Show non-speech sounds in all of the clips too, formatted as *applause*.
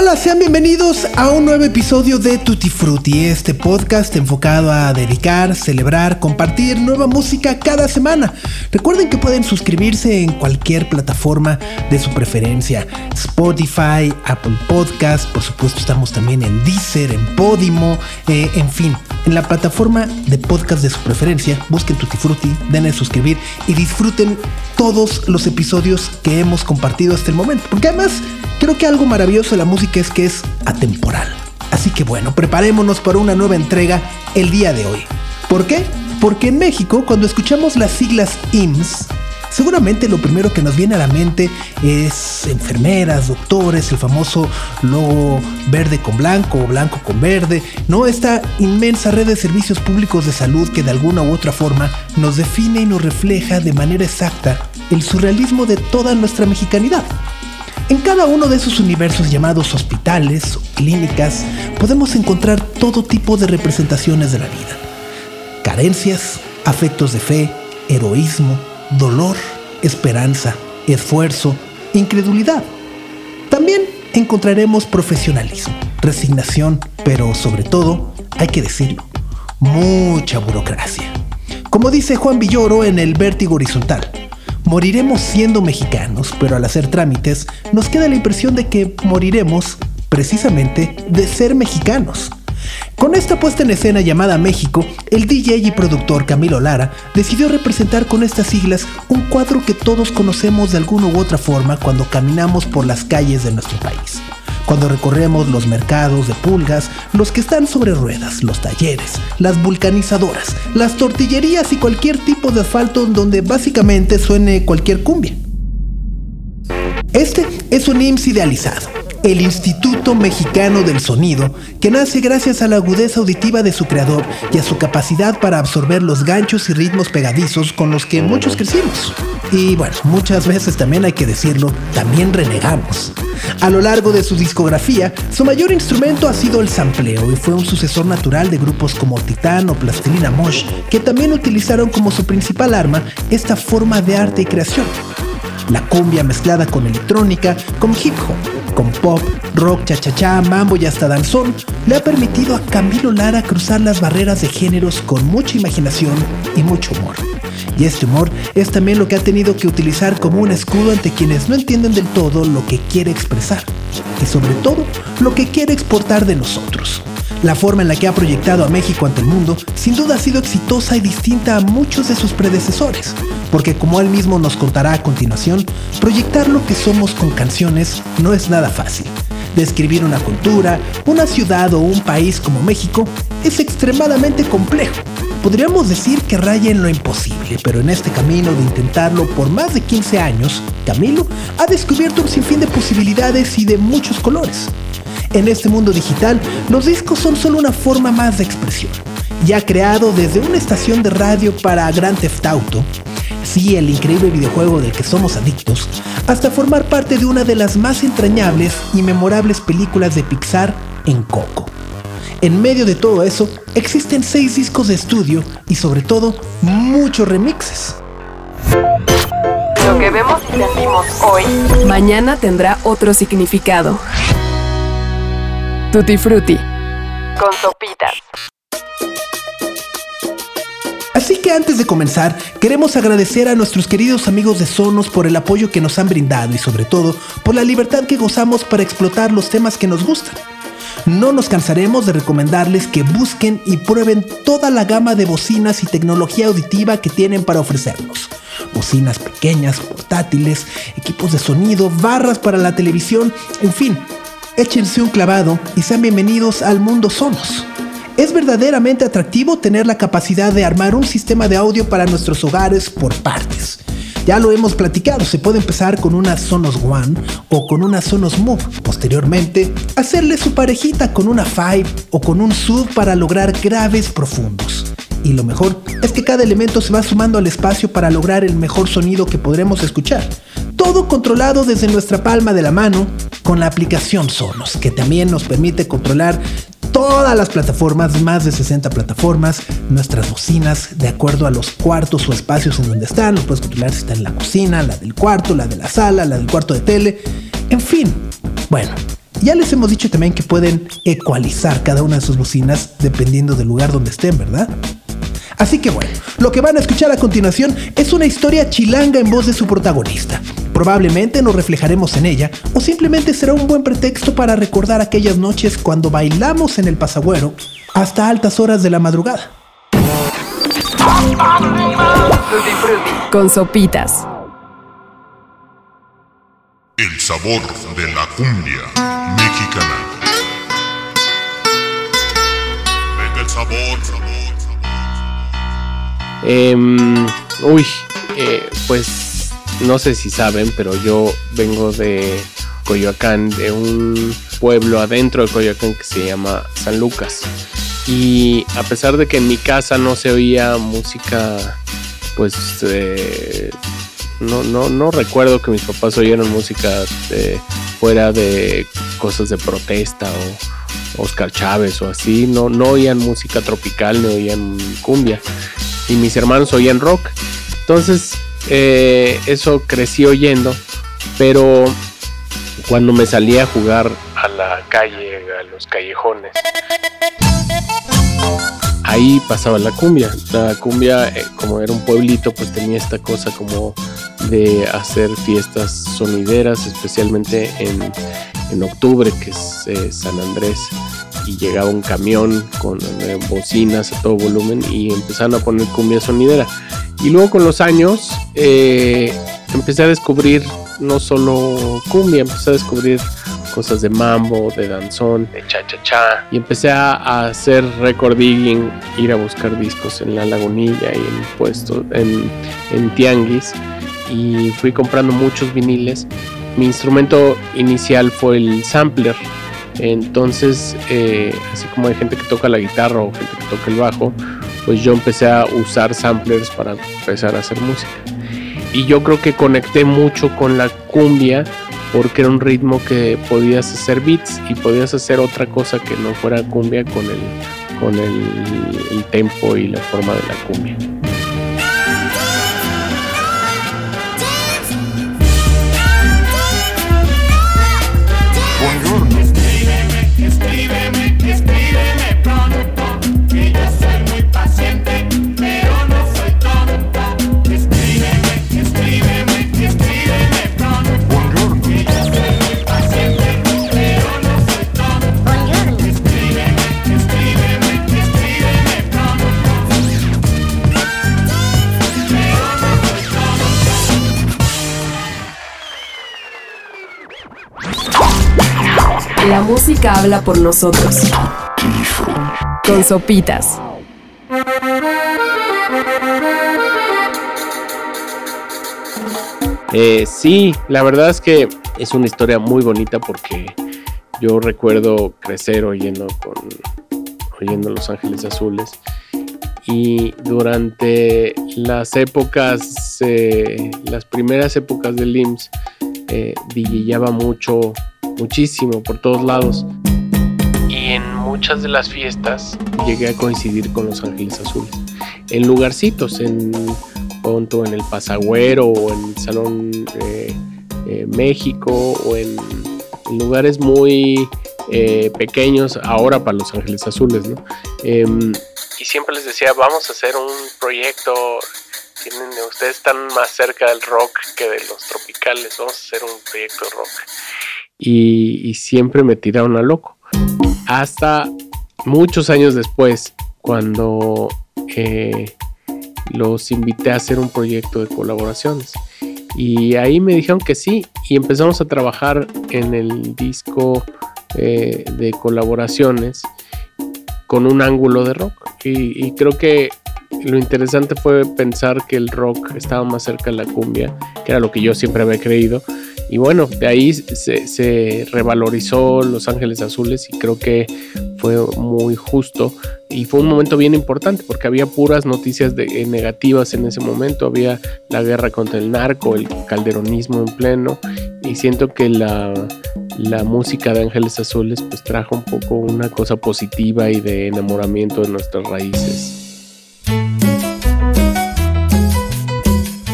Hola, sean bienvenidos a un nuevo episodio de Tutti Frutti, este podcast enfocado a dedicar, celebrar, compartir nueva música cada semana. Recuerden que pueden suscribirse en cualquier plataforma de su preferencia, Spotify, Apple Podcast, por supuesto estamos también en Deezer, en Podimo, eh, en fin, en la plataforma de podcast de su preferencia, busquen Tutti Frutti, denle suscribir y disfruten todos los episodios que hemos compartido hasta el momento, porque además Creo que algo maravilloso de la música es que es atemporal. Así que bueno, preparémonos para una nueva entrega el día de hoy. ¿Por qué? Porque en México, cuando escuchamos las siglas IMSS, seguramente lo primero que nos viene a la mente es enfermeras, doctores, el famoso logo verde con blanco o blanco con verde, ¿no? Esta inmensa red de servicios públicos de salud que de alguna u otra forma nos define y nos refleja de manera exacta el surrealismo de toda nuestra mexicanidad. En cada uno de esos universos llamados hospitales o clínicas podemos encontrar todo tipo de representaciones de la vida. Carencias, afectos de fe, heroísmo, dolor, esperanza, esfuerzo, incredulidad. También encontraremos profesionalismo, resignación, pero sobre todo, hay que decirlo, mucha burocracia. Como dice Juan Villoro en El Vértigo Horizontal, Moriremos siendo mexicanos, pero al hacer trámites nos queda la impresión de que moriremos precisamente de ser mexicanos. Con esta puesta en escena llamada México, el DJ y productor Camilo Lara decidió representar con estas siglas un cuadro que todos conocemos de alguna u otra forma cuando caminamos por las calles de nuestro país cuando recorremos los mercados de pulgas, los que están sobre ruedas, los talleres, las vulcanizadoras, las tortillerías y cualquier tipo de asfalto donde básicamente suene cualquier cumbia. Este es un IMSS idealizado, el Instituto Mexicano del Sonido, que nace gracias a la agudeza auditiva de su creador y a su capacidad para absorber los ganchos y ritmos pegadizos con los que muchos crecimos. Y bueno, muchas veces también hay que decirlo, también renegamos. A lo largo de su discografía, su mayor instrumento ha sido el sampleo y fue un sucesor natural de grupos como Titán o Plastilina Mosh, que también utilizaron como su principal arma esta forma de arte y creación. La cumbia mezclada con electrónica, con hip hop, con pop, rock, cha-cha-cha, mambo y hasta danzón, le ha permitido a Camilo Lara cruzar las barreras de géneros con mucha imaginación y mucho humor. Y este humor es también lo que ha tenido que utilizar como un escudo ante quienes no entienden del todo lo que quiere expresar y sobre todo lo que quiere exportar de nosotros. La forma en la que ha proyectado a México ante el mundo sin duda ha sido exitosa y distinta a muchos de sus predecesores, porque como él mismo nos contará a continuación, proyectar lo que somos con canciones no es nada fácil. Describir una cultura, una ciudad o un país como México es extremadamente complejo Podríamos decir que raya en lo imposible, pero en este camino de intentarlo por más de 15 años, Camilo ha descubierto un sinfín de posibilidades y de muchos colores. En este mundo digital, los discos son solo una forma más de expresión. Ya creado desde una estación de radio para Grand Theft Auto, sí, el increíble videojuego del que somos adictos, hasta formar parte de una de las más entrañables y memorables películas de Pixar en Coco. En medio de todo eso, existen seis discos de estudio y sobre todo muchos remixes. Lo que vemos y sentimos hoy, mañana tendrá otro significado. Tutti Frutti. Con sopitas. Así que antes de comenzar, queremos agradecer a nuestros queridos amigos de Sonos por el apoyo que nos han brindado y sobre todo por la libertad que gozamos para explotar los temas que nos gustan. No nos cansaremos de recomendarles que busquen y prueben toda la gama de bocinas y tecnología auditiva que tienen para ofrecernos. Bocinas pequeñas, portátiles, equipos de sonido, barras para la televisión, en fin, échense un clavado y sean bienvenidos al mundo Sonos. Es verdaderamente atractivo tener la capacidad de armar un sistema de audio para nuestros hogares por partes ya lo hemos platicado, se puede empezar con una Sonos One o con una Sonos Move. Posteriormente, hacerle su parejita con una Five o con un Sub para lograr graves profundos. Y lo mejor es que cada elemento se va sumando al espacio para lograr el mejor sonido que podremos escuchar. Todo controlado desde nuestra palma de la mano con la aplicación Sonos, que también nos permite controlar todas las plataformas, más de 60 plataformas, nuestras bocinas, de acuerdo a los cuartos o espacios en donde están. Lo puedes controlar si está en la cocina, la del cuarto, la de la sala, la del cuarto de tele, en fin. Bueno, ya les hemos dicho también que pueden ecualizar cada una de sus bocinas dependiendo del lugar donde estén, ¿verdad? Así que bueno, lo que van a escuchar a continuación es una historia chilanga en voz de su protagonista. Probablemente nos reflejaremos en ella o simplemente será un buen pretexto para recordar aquellas noches cuando bailamos en el pasagüero hasta altas horas de la madrugada. Con sopitas. El sabor de la cumbia mexicana. Eh, uy, eh, pues no sé si saben, pero yo vengo de Coyoacán, de un pueblo adentro de Coyoacán que se llama San Lucas. Y a pesar de que en mi casa no se oía música, pues eh, no, no, no recuerdo que mis papás oyeran música fuera de cosas de protesta o Oscar Chávez o así. No, no oían música tropical, no oían cumbia. Y mis hermanos oían rock. Entonces, eh, eso crecí oyendo. Pero cuando me salía a jugar a la calle, a los callejones, ahí pasaba la cumbia. La cumbia, eh, como era un pueblito, pues tenía esta cosa como de hacer fiestas sonideras, especialmente en, octubre, que es eh, San Andrés. Y llegaba un camión con eh, bocinas a todo volumen y empezaron a poner cumbia sonidera. Y luego con los años empecé a descubrir no solo cumbia, empecé a descubrir cosas de mambo, de danzón, de cha-cha-cha. Y empecé a, hacer record digging, ir a buscar discos en la lagunilla y en puestos, en, en tianguis. Y fui comprando muchos viniles. Mi instrumento inicial fue el sampler. Entonces, eh, así como hay gente que toca la guitarra o gente que toca el bajo, pues yo empecé a usar samplers para empezar a hacer música. Y yo creo que conecté mucho con la cumbia porque era un ritmo que podías hacer beats y podías hacer otra cosa que no fuera cumbia con el, con el, el tempo y la forma de la cumbia. La música habla por nosotros. Con sopitas. Eh, sí, la verdad es que es una historia muy bonita porque yo recuerdo crecer oyendo con oyendo Los Ángeles Azules y durante las épocas, eh, las primeras épocas del IMSS, eh, mucho muchísimo por todos lados. Y en muchas de las fiestas llegué a coincidir con Los Ángeles Azules. En lugarcitos, en Ponto, en el Pasagüero o en Salón eh, eh, México o en, lugares muy eh, pequeños ahora para Los Ángeles Azules, ¿no? Em, y siempre les decía, vamos a hacer un proyecto tienen, ustedes están más cerca del rock que de los tropicales, vamos a hacer un proyecto rock y, siempre me tiraron a loco. Hasta muchos años después, cuando eh, los invité a hacer un proyecto de colaboraciones. Y ahí me dijeron que sí, y empezamos a trabajar en el disco eh, de colaboraciones con un ángulo de rock. y, creo que lo interesante fue pensar que el rock estaba más cerca de la cumbia, que era lo que yo siempre había creído, y bueno, de ahí se, revalorizó Los Ángeles Azules y creo que fue muy justo. Y fue un momento bien importante porque había puras noticias de, eh, negativas en ese momento, había la guerra contra el narco, el calderonismo en pleno. Y siento que la, la música de Ángeles Azules pues trajo un poco una cosa positiva y de enamoramiento de nuestras raíces.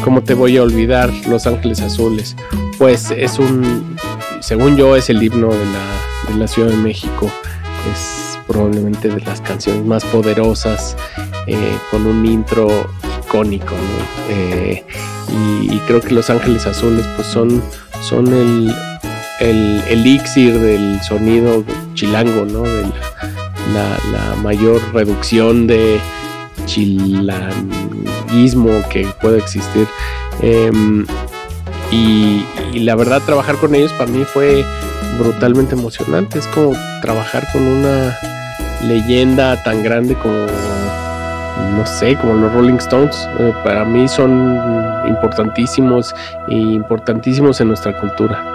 ¿Cómo te voy a olvidar Los Ángeles Azules? Pues es un, según yo, es el himno de la, Ciudad de México. Es probablemente de las canciones más poderosas, eh, con un intro icónico. Eh, y, creo que Los Ángeles Azules pues son, son el, el elixir del sonido chilango, ¿no? De la, la mayor reducción de que puede existir. Em, y, la verdad trabajar con ellos para mí fue brutalmente emocionante. Es como trabajar con una leyenda tan grande como, no sé, como los Rolling Stones. Eh, para mí son importantísimos e importantísimos en nuestra cultura.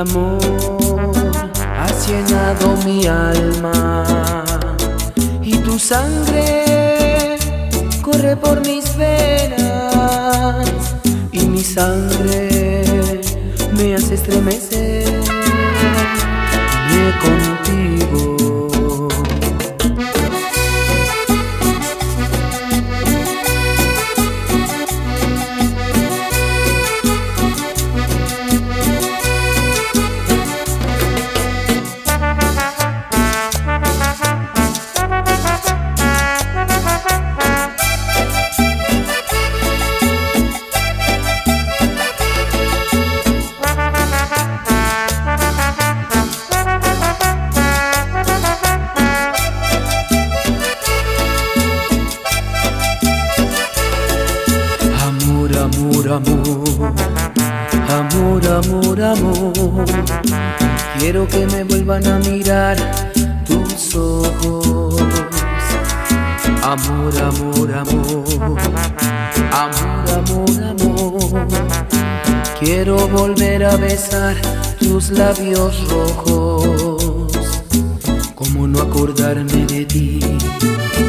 amor has llenado mi alma y tu sangre corre por mis venas y mi sangre me hace estremecer. Amor, amor, amor, amor, amor, amor. Quiero volver a besar tus labios rojos. ¿Cómo no acordarme de ti?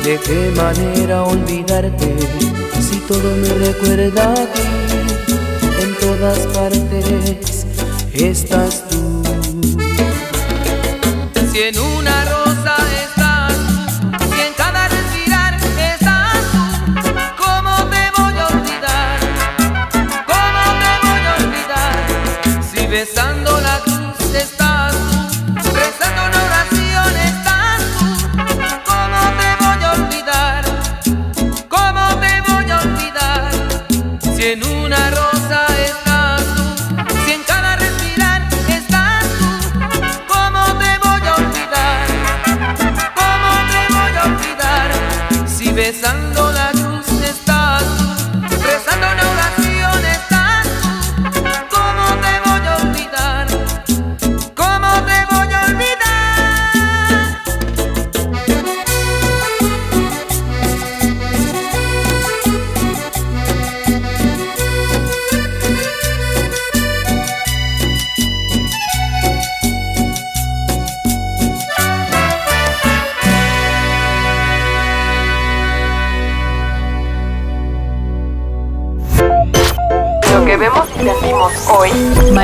¿De qué manera olvidarte? Si todo me recuerda a ti, en todas partes estás tú. Si en una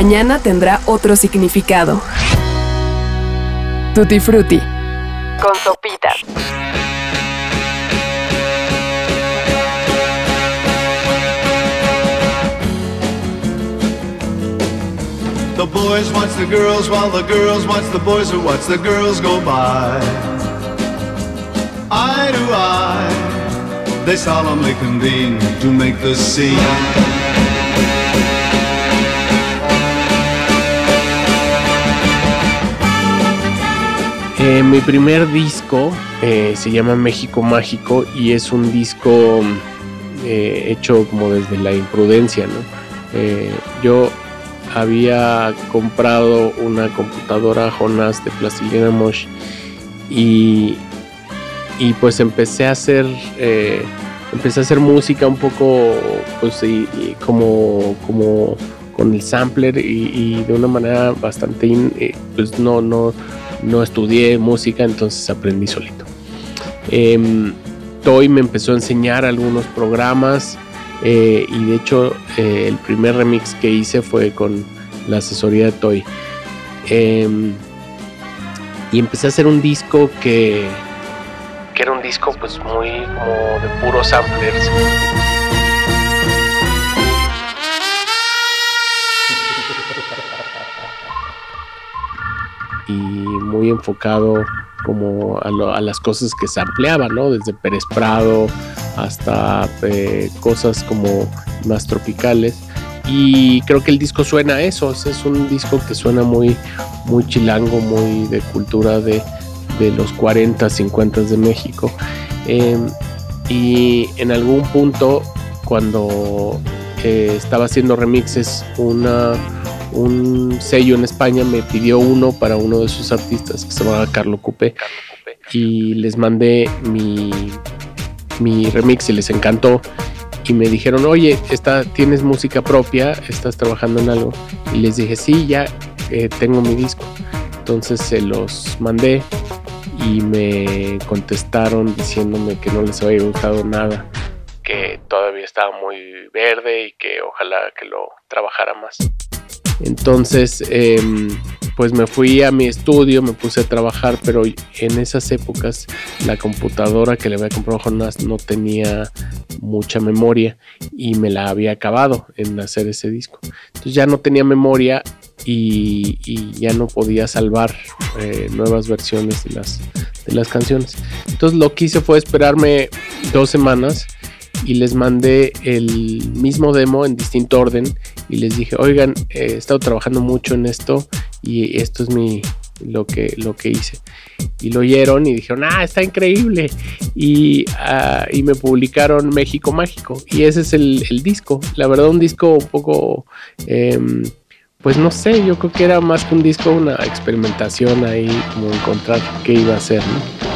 mañana tendrá otro significado. Tutti Frutti. Con sopitas. The boys watch the girls while the girls watch the boys who watch the girls go by. Eye to eye, they solemnly convene to make the scene. Eh, mi primer disco eh, se llama México Mágico y es un disco eh, hecho como desde la imprudencia, ¿no? Yo había comprado una computadora Jonas de Plastilina Mosh y, y pues empecé a hacer empecé a hacer música un poco pues y- como como con el sampler y, de una manera bastante pues no no no estudié música entonces aprendí solito Em, Toy me empezó a enseñar algunos programas eh, y de hecho eh, el primer remix que hice fue con la asesoría de Toy. Em, y empecé a hacer un disco que, que era un disco pues muy como de puros samplers. Y muy enfocado como a, las cosas que se ampliaban, ¿no? Desde Pérez Prado hasta eh, cosas como más tropicales. Y creo que el disco suena a eso, es un disco que suena muy, muy chilango, muy de cultura de, de los 40, 50 de México. Eh, y en algún punto, cuando eh, estaba haciendo remixes, una, un sello en España me pidió uno para uno de sus artistas que se llamaba Carlo Coupé y les mandé mi, mi remix y les encantó. Y me dijeron oye esta, tienes música propia estás trabajando en algo y les dije sí ya eh, tengo mi disco entonces se los mandé y me contestaron diciéndome que no les había gustado nada. Que todavía estaba muy verde y que ojalá que lo trabajara más entonces, em, pues me fui a mi estudio, me puse a trabajar, pero en esas épocas la computadora que le había comprado Jonas no tenía mucha memoria y me la había acabado en hacer ese disco. Entonces ya no tenía memoria y, y ya no podía salvar eh, nuevas versiones de las, de las canciones. Entonces lo que hice fue esperarme dos semanas y les mandé el mismo demo en distinto orden y les dije, oigan, eh, he estado trabajando mucho en esto y esto es mi lo que, lo que hice. Y lo oyeron y dijeron, ah, está increíble. Y, ah, y me publicaron México Mágico. Y ese es el, disco. La verdad, un disco un poco, em, pues no sé, yo creo que era más que un disco, una experimentación ahí, como encontrar qué iba a hacer, ¿no?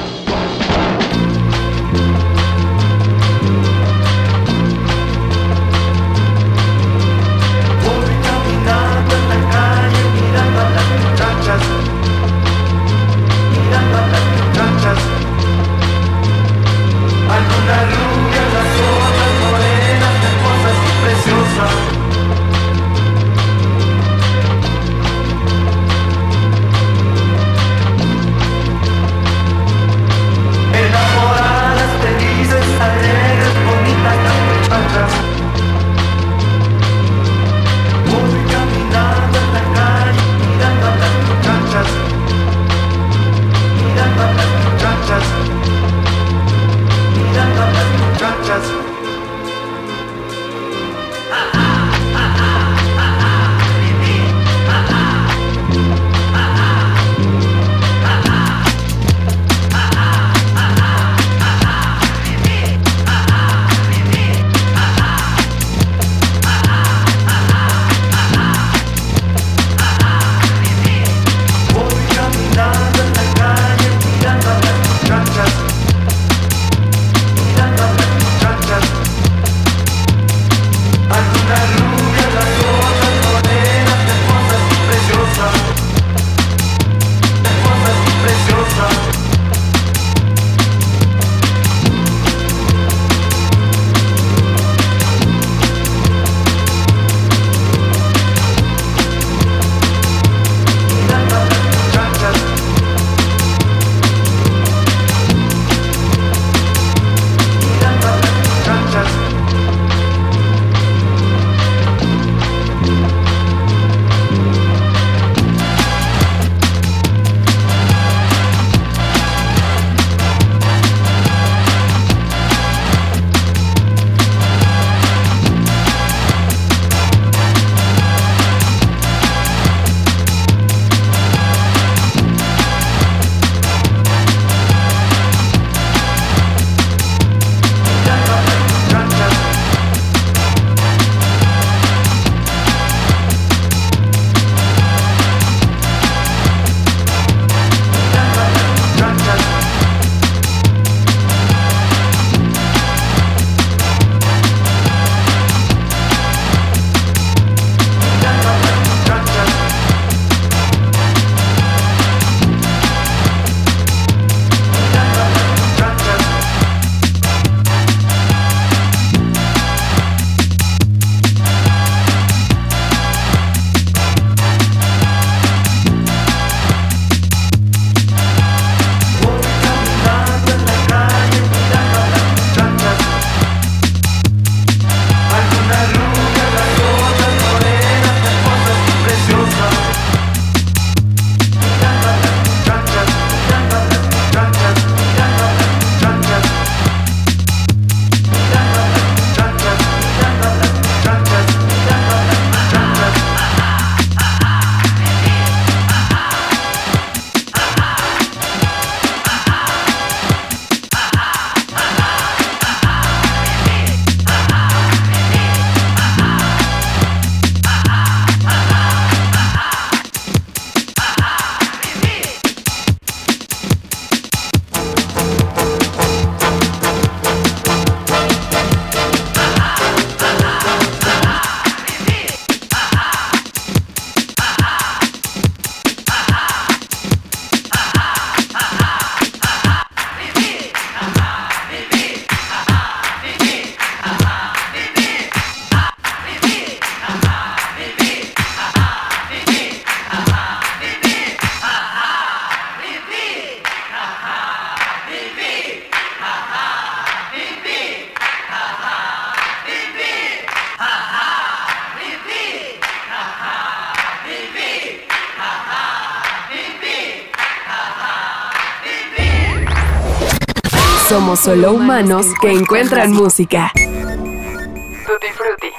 Somos solo humanos que encuentran música. Tutti Frutti.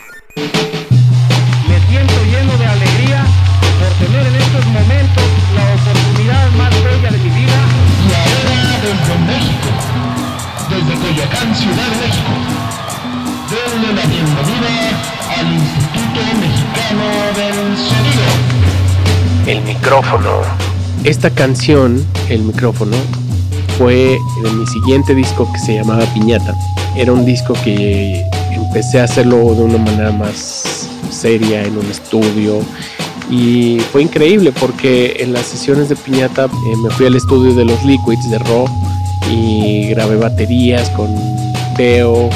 Me siento lleno de alegría por tener en estos momentos la oportunidad más bella de mi vida. Y ahora desde México, desde Coyoacán, Ciudad de México, denle la bienvenida al Instituto Mexicano del Sonido. El micrófono. Esta canción, El micrófono, fue de mi siguiente disco que se llamaba Piñata. Era un disco que empecé a hacerlo de una manera más seria en un estudio y fue increíble porque en las sesiones de Piñata eh, me fui al estudio de los Liquids de Raw y grabé baterías con Teo,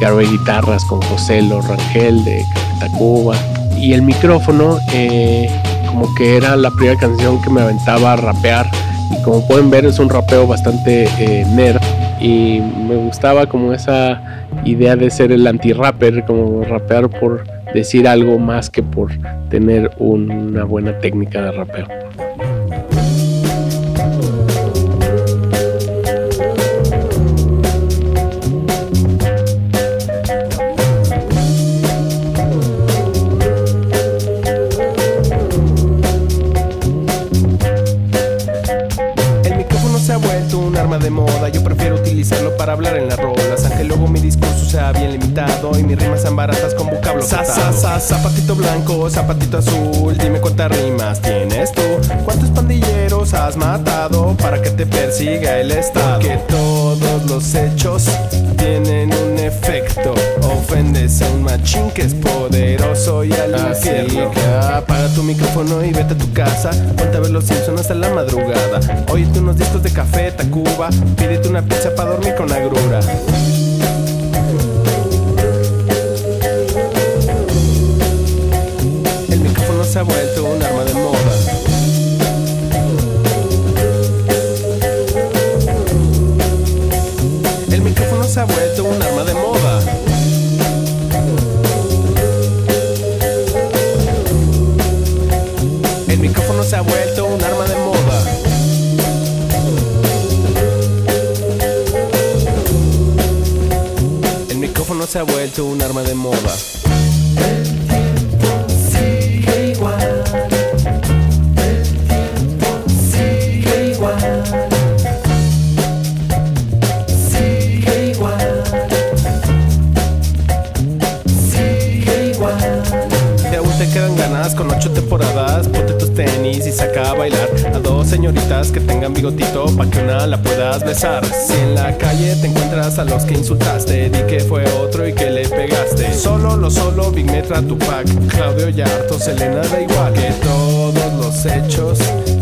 grabé guitarras con José Rangel de Tacuba y el micrófono eh, como que era la primera canción que me aventaba a rapear y como pueden ver es un rapeo bastante eh, nerd y me gustaba como esa idea de ser el anti-rapper, como rapear por decir algo más que por tener una buena técnica de rapeo. Sa, sa, sa, zapatito blanco, zapatito azul. Dime cuántas rimas tienes tú. ¿Cuántos pandilleros has matado para que te persiga el Estado? Que todos los hechos tienen un efecto. Ofendes a un machín que es poderoso y al infierno. que apaga tu micrófono y vete a tu casa. Ponte a ver los Simpsons hasta la madrugada. Óyete unos discos de café, Tacuba. Pídete una pizza para dormir con agrura. Se ha vuelto un arma de moda. El micrófono se ha vuelto un arma de moda. El micrófono se ha vuelto un arma de moda. El micrófono se ha vuelto un arma de moda. Con ocho temporadas. Ponte tus tenis y saca a bailar a dos señoritas que tengan bigotito pa' que una la puedas besar. Si en la calle te encuentras a los que insultaste, di que fue otro y que le pegaste. Solo lo solo, Big Metra, Tupac, Claudio Yarto, Selena da igual. Que todos los hechos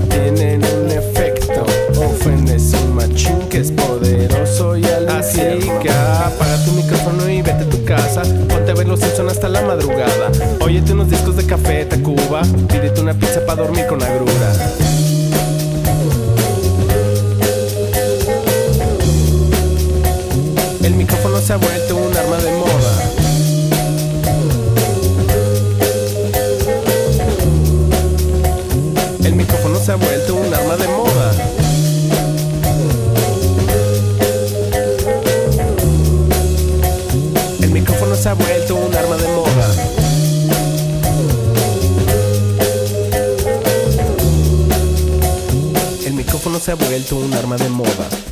tienen un efecto. Ofendes a un machín que es poderoso y al Así que apaga tu micrófono casa. Ponte a ver los Simpson hasta la madrugada. Óyete unos discos de café, Tacuba. Pídete una pizza para dormir con agrura. Se ha vuelto se ha vuelto un arma de moda.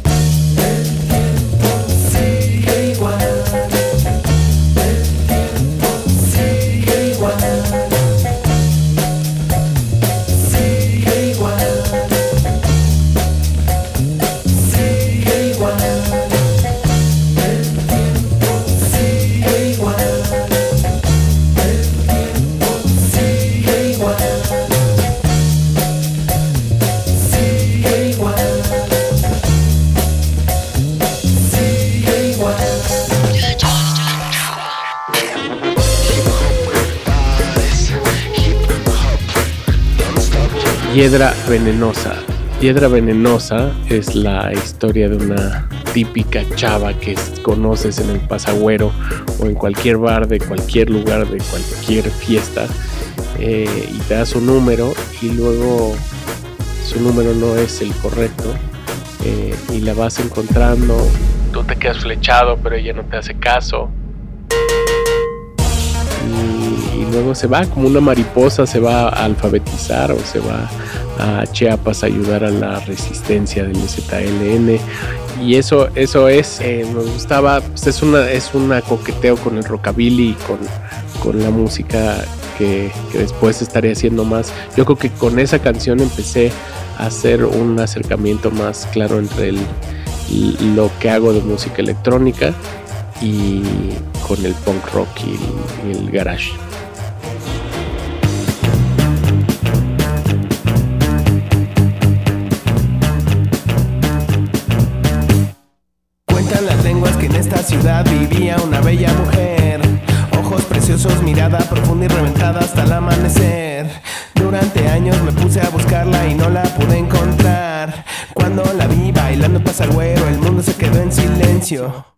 Piedra Venenosa. Piedra Venenosa es la historia de una típica chava que conoces en el pasagüero o en cualquier bar de cualquier lugar, de cualquier fiesta, eh, y te da su número y luego su número no es el correcto eh, y la vas encontrando tú te quedas flechado, pero ella no te hace caso. Y, luego se va como una mariposa, se va a alfabetizar o se va a Chiapas a ayudar a la resistencia del ZLN. Y eso, eso es, eh, me gustaba, pues es una, es una coqueteo con el rockabilly y con, con la música que, que después estaré haciendo más. Yo creo que con esa canción empecé a hacer un acercamiento más claro entre el, lo que hago de música electrónica y con el punk rock y el, garage. Cuentan las lenguas que en esta ciudad vivía una bella mujer. Ojos preciosos, mirada profunda y reventada hasta el amanecer. Durante años me puse a buscarla y no la pude encontrar. Cuando la vi bailando pasagüero, el mundo se quedó en silencio.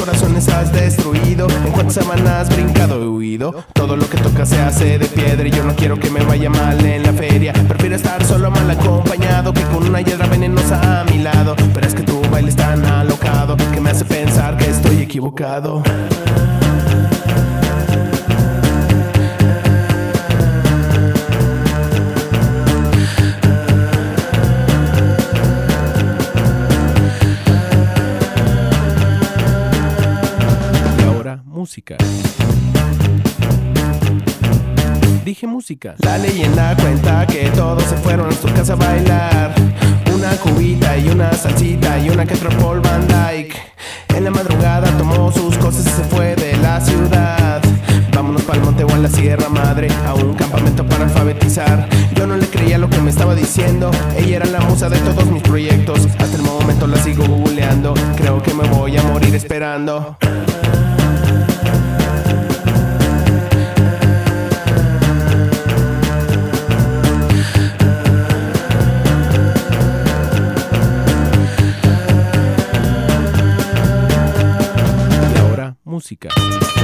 Corazones has destruido? ¿En cuántas semanas brincado y huido? Todo lo que toca se hace de piedra y yo no quiero que me vaya mal en la feria. Prefiero estar solo mal acompañado que con una hiedra venenosa a mi lado. Pero es que tu baile es tan alocado que me hace pensar que estoy equivocado. Dije música. La leyenda cuenta que todos se fueron a su casa a bailar. Una cubita y una salsita y una que otro Paul Van Dyke. En la madrugada tomó sus cosas y se fue de la ciudad. Vámonos pa'l monte o a la Sierra Madre, a un campamento para alfabetizar. Yo no le creía lo que me estaba diciendo. Ella era la musa de todos mis proyectos. Hasta el momento la sigo googleando. Creo que me voy a morir esperando. Música.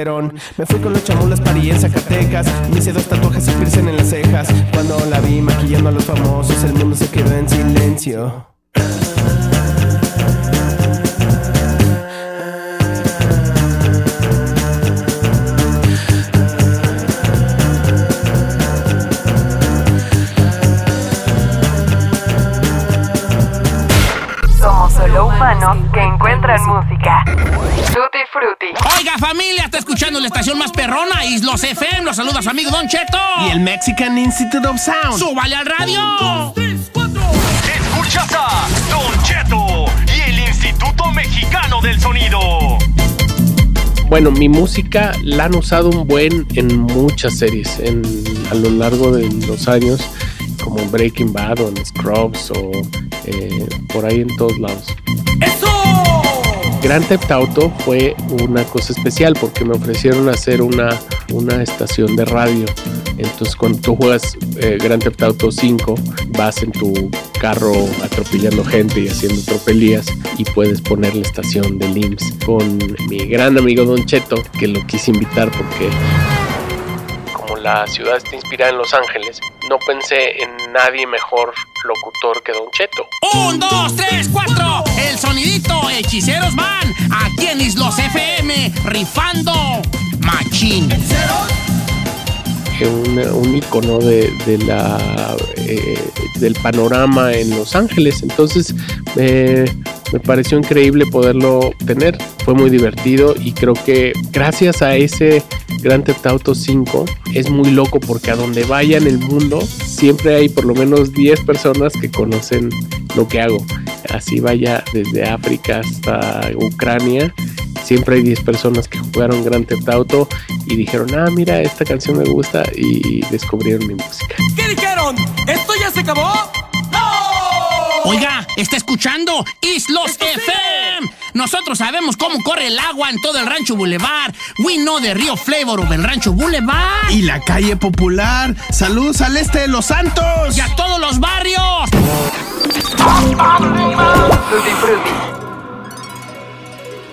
Me fui con los chamulas parí en Zacatecas. Me hice dos tatuajes y en las cejas. Cuando la vi maquillando a los famosos, el mundo se quedó en silencio. Somos solo humanos que encuentran música. Oiga, familia, está escuchando la estación más perrona, Islos FM. Los saluda su amigo Don Cheto. Y el Mexican Institute of Sound. ¡Súbale al radio! Escuchas a Don Cheto y el Instituto Mexicano del Sonido. Bueno, mi música la han usado un buen en muchas series en, a lo largo de los años, como Breaking Bad o en Scrubs o eh, por ahí en todos lados. Grand Theft Auto fue una cosa especial porque me ofrecieron hacer una, una estación de radio. Entonces cuando tú juegas eh, Grand Theft Auto 5, vas en tu carro atropellando gente y haciendo tropelías y puedes poner la estación del IMSS con mi gran amigo Don Cheto, que lo quise invitar porque como la ciudad está inspirada en Los Ángeles, no pensé en nadie mejor locutor que Don Cheto. Un, dos, tres, cuatro. El sonidito, hechiceros van. Aquí en Islos FM, rifando machín. Un, icono de, eh, del panorama en Los Ángeles. Entonces eh, me pareció increíble poderlo tener. Fue muy divertido y creo que gracias a ese Grand Theft Auto 5 es muy loco porque a donde vaya en el mundo siempre hay por lo menos 10 personas que conocen lo que hago. Así vaya desde África hasta Ucrania siempre hay 10 personas que jugaron Grand Theft y dijeron, ah, mira, esta canción me gusta y descubrieron mi música. ¿Qué dijeron? ¿Esto ya se acabó? Oiga, está escuchando Islos FM. Nosotros sabemos cómo corre el agua en todo el Rancho Boulevard. We know the Río Flavor of el Rancho Boulevard. Y la calle popular. Saludos al este de Los Santos. Y a todos los barrios.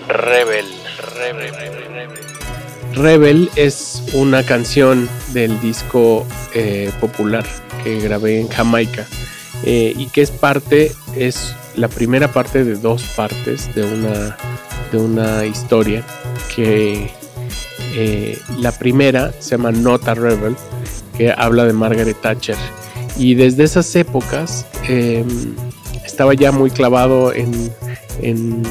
Rebel, Rebel, Rebel. Es una canción del disco eh, popular que grabé en Jamaica eh, y que es parte, es la primera parte de dos partes de una, de una historia que eh, la primera se llama Nota Rebel, que habla de Margaret Thatcher. Y desde esas épocas eh, estaba ya muy clavado en, en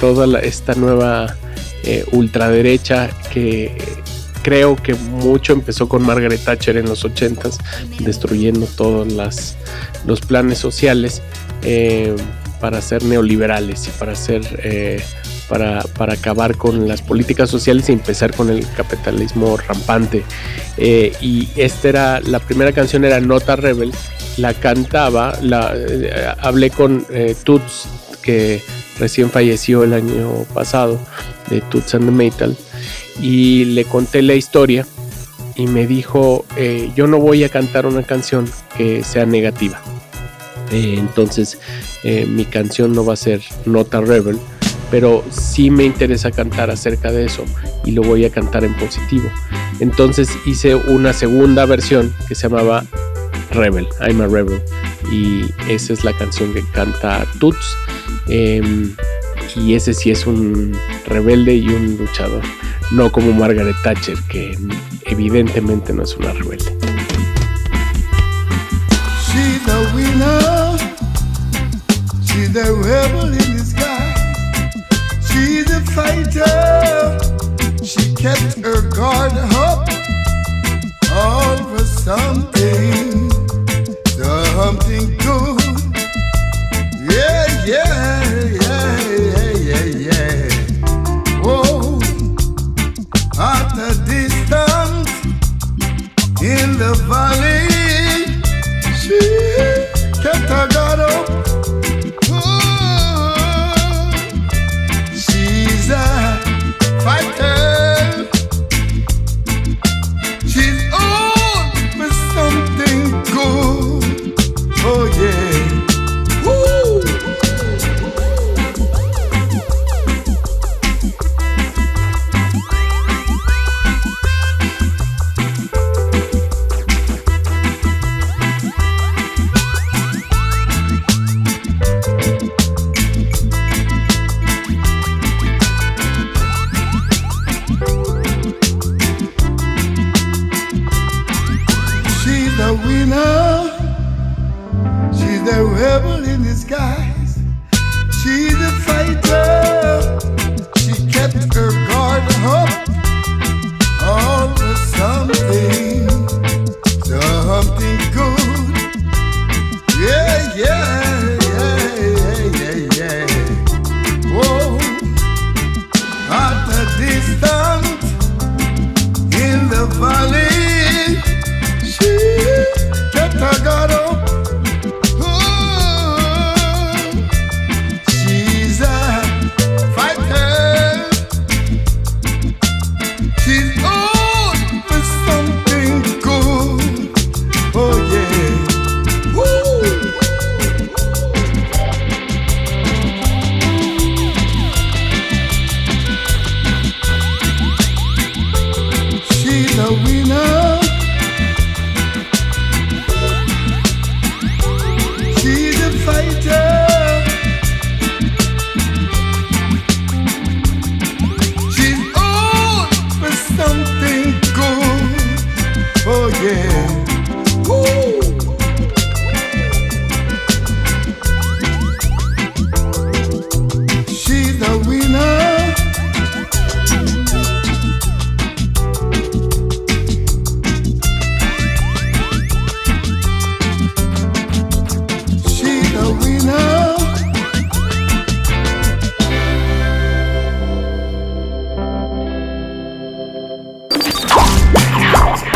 toda la- esta nueva eh, ultraderecha que creo que mucho empezó con Margaret Thatcher en los 80s, destruyendo todos los planes sociales eh, para ser neoliberales y para ser eh, para, para acabar con las políticas sociales y empezar con el capitalismo rampante. Eh, y esta era la primera canción era Nota Rebel, la cantaba, la hablé con Toots que recién falleció el año pasado de Toots and the Metal y le conté la historia y me dijo eh, yo no voy a cantar una canción que sea negativa Eh, entonces eh, mi canción no va a ser Nota Rebel pero sí me interesa cantar acerca de eso y lo voy a cantar en positivo. Entonces hice una segunda versión que se llamaba Rebel, I'm a Rebel y esa es la canción que canta Toots Em, y ese sí es un rebelde y un luchador, no como Margaret Thatcher, que evidentemente no es una rebelde. She's a winner. She's a rebel in disguise. She's a fighter. She kept her guard up. All for something, something good. Yeah, yeah, A winner. She's a rebel in disguise. She's a fighter.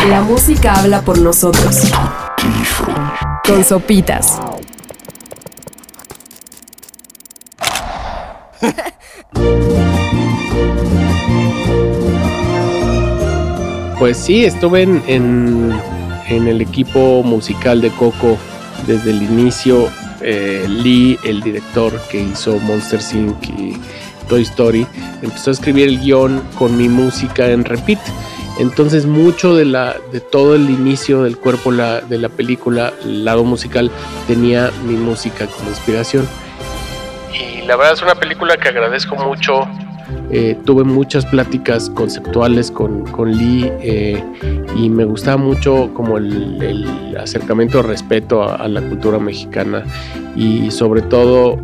La música habla por nosotros. Con sopitas. Pues sí, estuve en, en, el equipo musical de Coco desde el inicio. Eh, Lee, el director que hizo Monster Inc. y Toy Story, empezó a escribir el guion con mi música en repeat. Entonces mucho de, la, de todo el inicio del cuerpo la, de la película, el lado musical, tenía mi música como inspiración. Y la verdad es una película que agradezco mucho. Eh, tuve muchas pláticas conceptuales con, con Lee eh, y me gustaba mucho como el, el acercamiento respeto a, a la cultura mexicana y sobre todo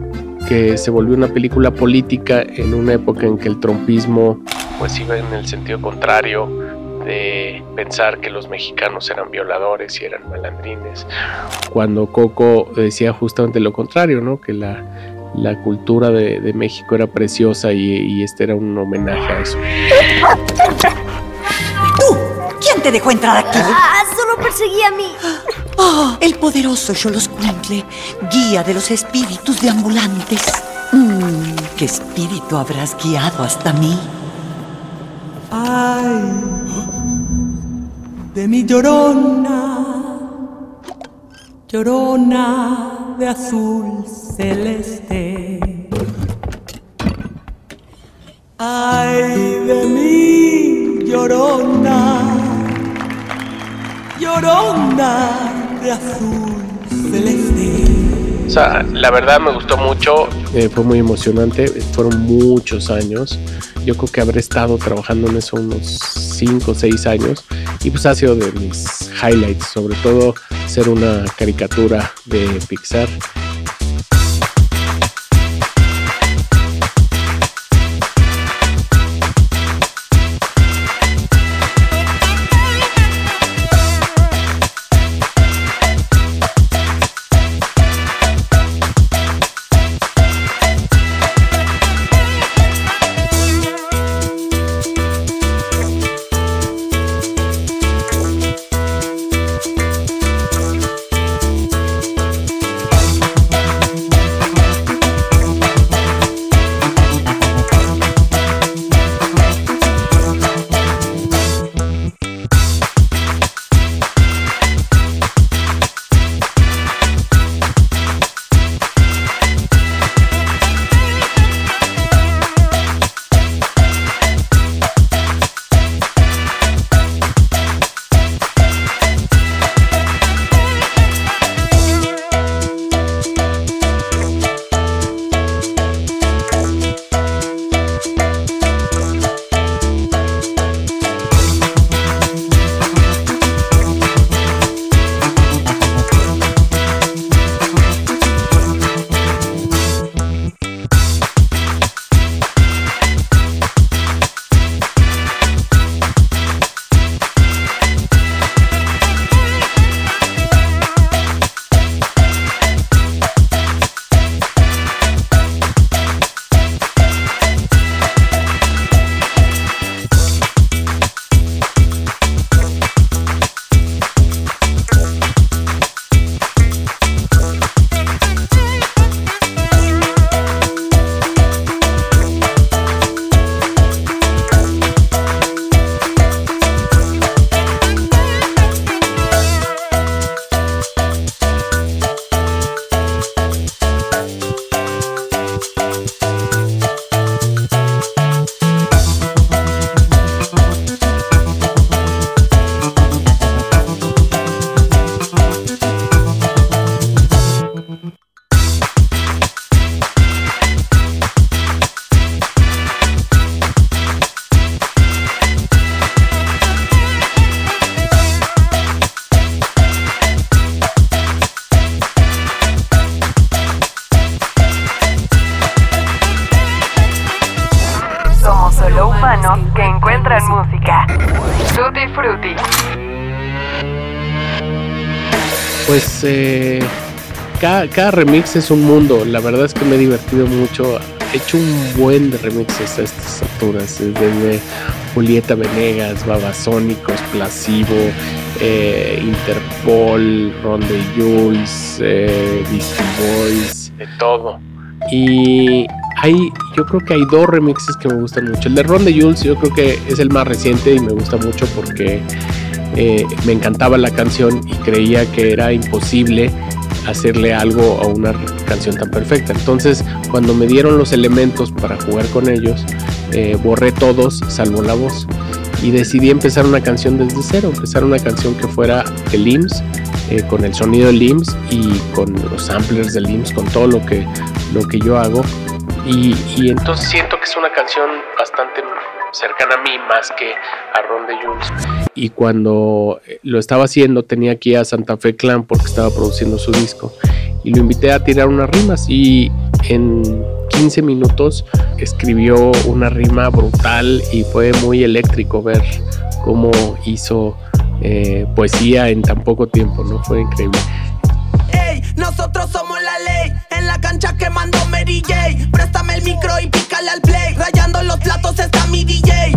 que se volvió una película política en una época en que el trompismo pues iba en el sentido contrario de pensar que los mexicanos eran violadores y eran malandrines, cuando Coco decía justamente lo contrario, ¿no? Que la, la cultura de, de, México era preciosa y, y, este era un homenaje a eso. ¿Tú? ¿Quién te dejó entrar aquí? Ah, solo perseguí a mí. Oh, *gasps* el poderoso Xoloscuintle, guía de los espíritus deambulantes. Mm, ¿Qué espíritu habrás guiado hasta mí? Ay, de mi llorona, llorona de azul celeste. Ay, de mi llorona, llorona de azul celeste. O sea, la verdad me gustó mucho, eh, fue muy emocionante, fueron muchos años. Yo creo que habré estado trabajando en eso unos 5 o 6 años y pues ha sido de mis highlights, sobre todo ser una caricatura de Pixar. Cada, remix es un mundo. La verdad es que me he divertido mucho. He hecho un buen de remixes a estas alturas. Desde Julieta Venegas, Babasónicos, Placebo, eh, Interpol, Ron de Jules, eh, Beastie Boys, de todo. Y hay, yo creo que hay dos remixes que me gustan mucho. El de Ron de Jules yo creo que es el más reciente y me gusta mucho porque eh, me encantaba la canción y creía que era imposible hacerle algo a una canción tan perfecta. Entonces, cuando me dieron los elementos para jugar con ellos, eh, borré todos, salvo la voz. Y decidí empezar una canción desde cero, empezar una canción que fuera de LIMS, eh, con el sonido de LIMS y con los samplers de LIMS, con todo lo que, lo que yo hago. Y entonces siento que es una canción bastante cercana a mí más que a Ron de Jules. Y cuando eh, lo estaba haciendo tenía aquí a Santa Fe Clan porque estaba produciendo su disco. Y lo invité a tirar unas rimas y en 15 minutos escribió una rima brutal y fue muy eléctrico ver cómo hizo eh, poesía en tan poco tiempo, ¿no? Fue increíble. Ey, nosotros somos la ley. En la cancha quemando Mary J. Préstame el micro y pícale al play. Los platos está mi DJ.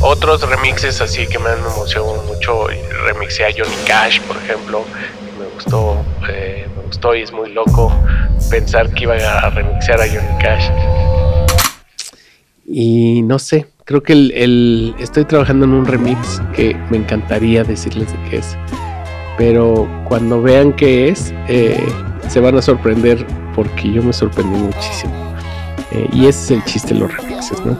Otros remixes así que me han emocionado mucho. Remixé a Johnny Cash, por ejemplo. Me gustó, eh, me gustó y es muy loco pensar que iba a remixear a Johnny Cash. Y no sé, creo que el, el- estoy trabajando en un remix que me encantaría decirles de qué es. Pero cuando vean qué es, eh, se van a sorprender porque yo me sorprendí muchísimo. Eh, y ese es el chiste de los remixes, ¿no?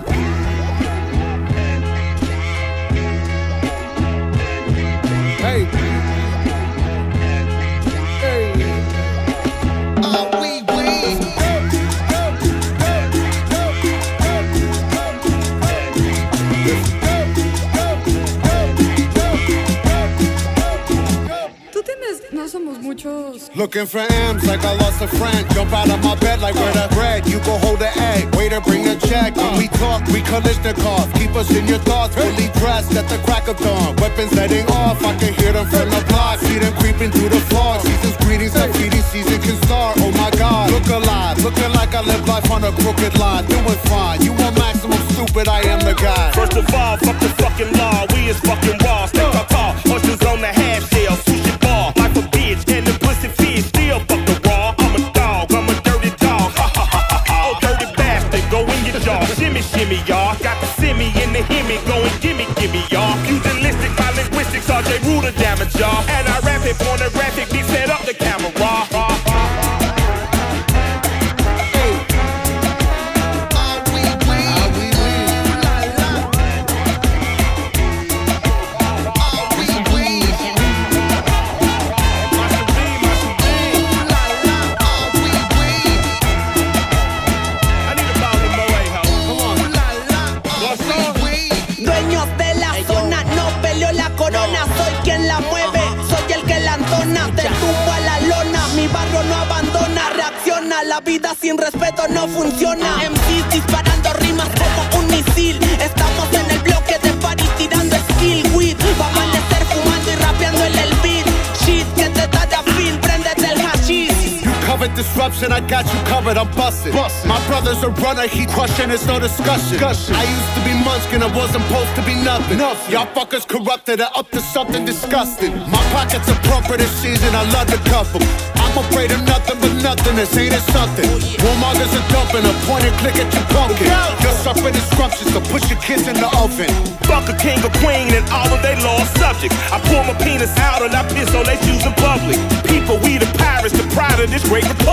No. Looking for M's like I lost a friend. Jump out of my bed like where the bread. You go hold the egg. Waiter, bring the check. When we talk, we Kalishnikov. Keep us in your thoughts. Fully dressed at the crack of dawn. Weapons letting off. I can hear them from the block. See them creeping through the floor. Season's greetings. That feeding season can start. Oh my God. Look alive. Looking like I live life on a crooked line. Doing fine. You want maximum stupid. I am the guy. First of all, fuck the fucking law. We is fucking raw. Stick our tall. Ushers on the half shell. Shimmy, y'all. Got the simmy in the himmy. Go and gimme, gimme, y'all. Pugilistic, my linguistics. RJ Ruder damage, y'all. And I rap it pornographic. Be set up the camera. La vida sin respeto no funciona. Disruption, I got you covered, I'm busted. My brother's a runner, he crushing, it's no discussion. I used to be munchkin, I wasn't supposed to be nothing. Y'all fuckers corrupted, are up to something disgusting. My pockets are proper this season, I love to cuff. I'm afraid of nothing but nothing, this ain't it something. Oh, Warmongers are dumping, a point and click at you pumpkin. You're suffering disruption, so push your kids in the oven. Fuck a king or queen and all of they lost subjects. I pull my penis out and I piss on they shoes in public. People, we the pirates, the pride of this great republic.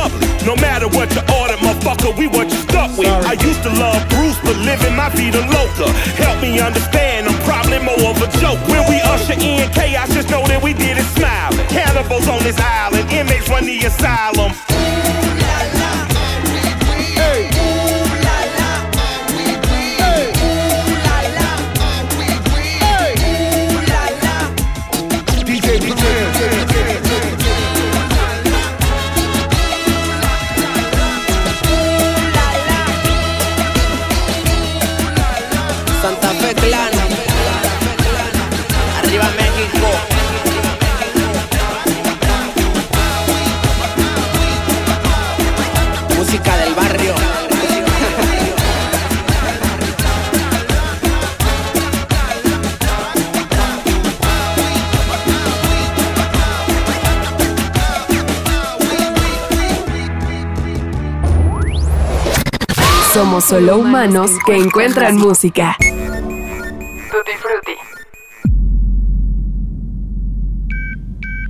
No matter what you order, motherfucker, we what you stuck with. I used to love Bruce, but living my vida loca. Help me understand, I'm probably more of a joke. When we usher in chaos, just know that we did it smiling. Cannibals on this island, inmates run the asylum. Somos solo humanos que encuentran música. Tutti Frutti.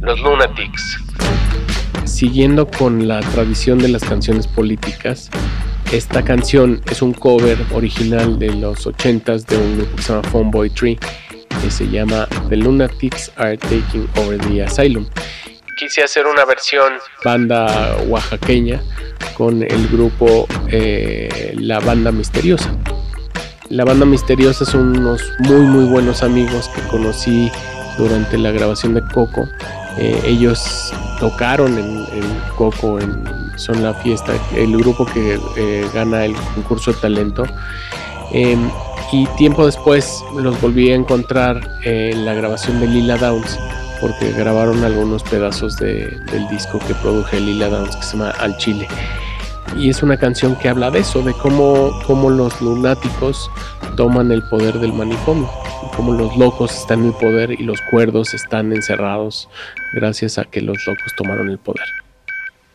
Los Lunatics. Siguiendo con la tradición de las canciones políticas, esta canción es un cover original de los 80s de un grupo que se llama Phone Boy Tree, que se llama The Lunatics Are Taking Over the Asylum. Quise hacer una versión banda oaxaqueña con el grupo eh, La Banda Misteriosa. La Banda Misteriosa son unos muy muy buenos amigos que conocí durante la grabación de Coco. Eh, ellos tocaron en, Coco, en Son la Fiesta, el grupo que eh, gana el concurso de talento. Eh, y tiempo después los volví a encontrar en la grabación de Lila Downs, porque grabaron algunos pedazos de- del disco que produje Lila Downs, que se llama Al Chile. Y es una canción que habla de eso, de cómo, cómo los lunáticos toman el poder del manicomio, cómo los locos están en el poder y los cuerdos están encerrados gracias a que los locos tomaron el poder.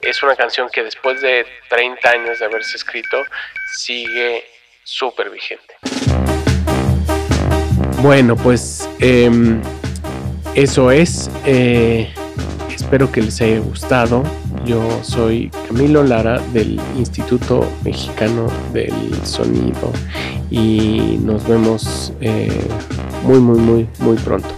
Es una canción que después de 30 años de haberse escrito sigue súper vigente. Bueno, pues em, eso es. eh, espero que les haya gustado. Yo soy Camilo Lara del Instituto Mexicano del Sonido y nos vemos eh, muy, muy, muy, muy pronto.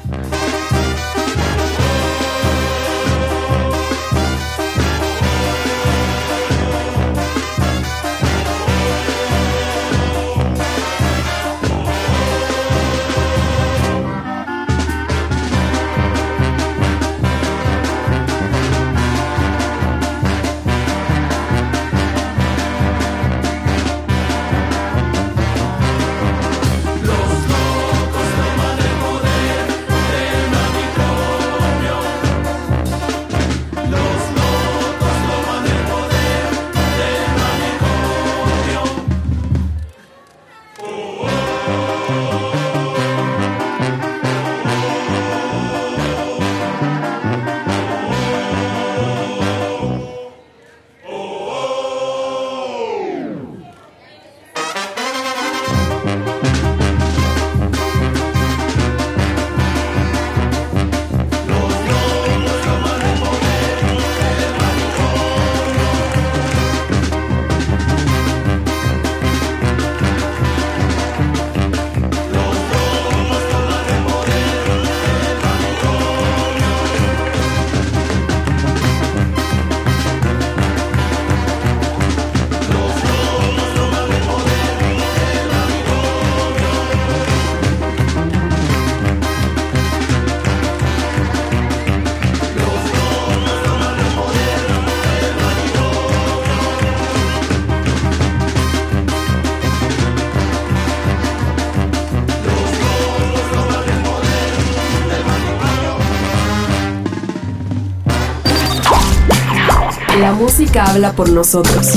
Música habla por nosotros.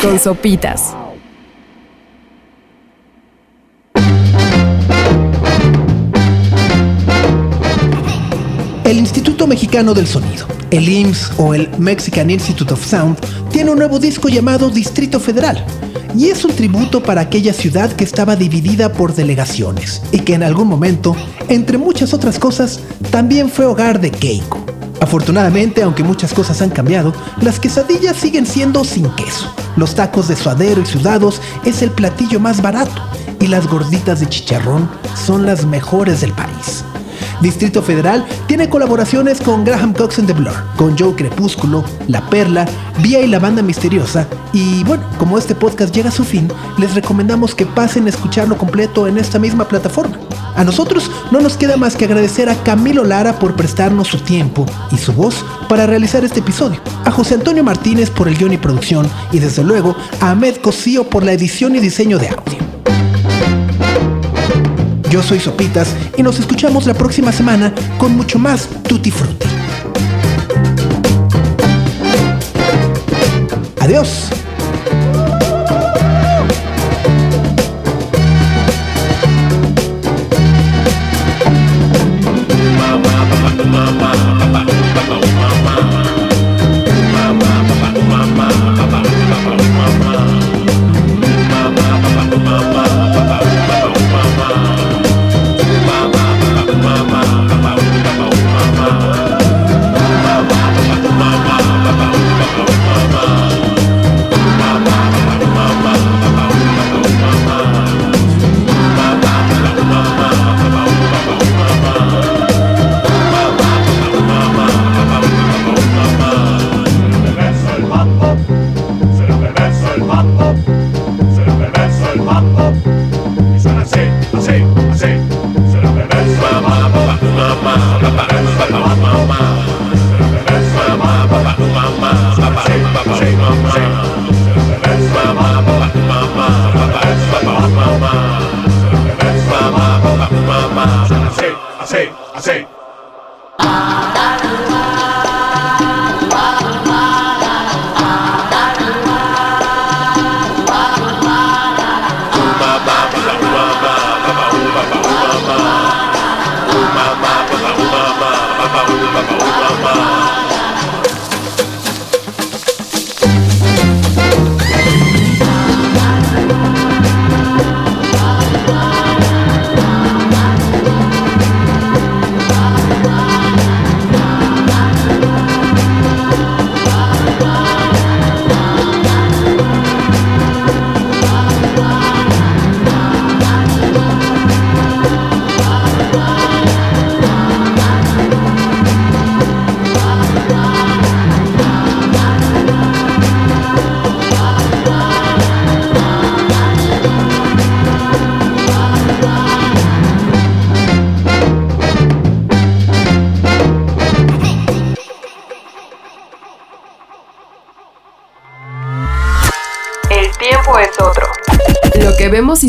Con sopitas. El Instituto Mexicano del Sonido, el IMSS o el Mexican Institute of Sound, tiene un nuevo disco llamado Distrito Federal. Y es un tributo para aquella ciudad que estaba dividida por delegaciones y que en algún momento, entre muchas otras cosas, también fue hogar de Keiko. Afortunadamente, aunque muchas cosas han cambiado, las quesadillas siguen siendo sin queso. Los tacos de suadero y sudados es el platillo más barato y las gorditas de chicharrón son las mejores del país. Distrito Federal tiene colaboraciones con Graham Cox and the Blur, con Joe Crepúsculo, La Perla, Vía y la Banda Misteriosa. Y bueno, como este podcast llega a su fin, les recomendamos que pasen a escucharlo completo en esta misma plataforma. A nosotros no nos queda más que agradecer a Camilo Lara por prestarnos su tiempo y su voz para realizar este episodio, a José Antonio Martínez por el guion y producción y desde luego a Ahmed Cosío por la edición y diseño de audio. Yo soy Sopitas y nos escuchamos la próxima semana con mucho más Tutti Frutti. Adiós.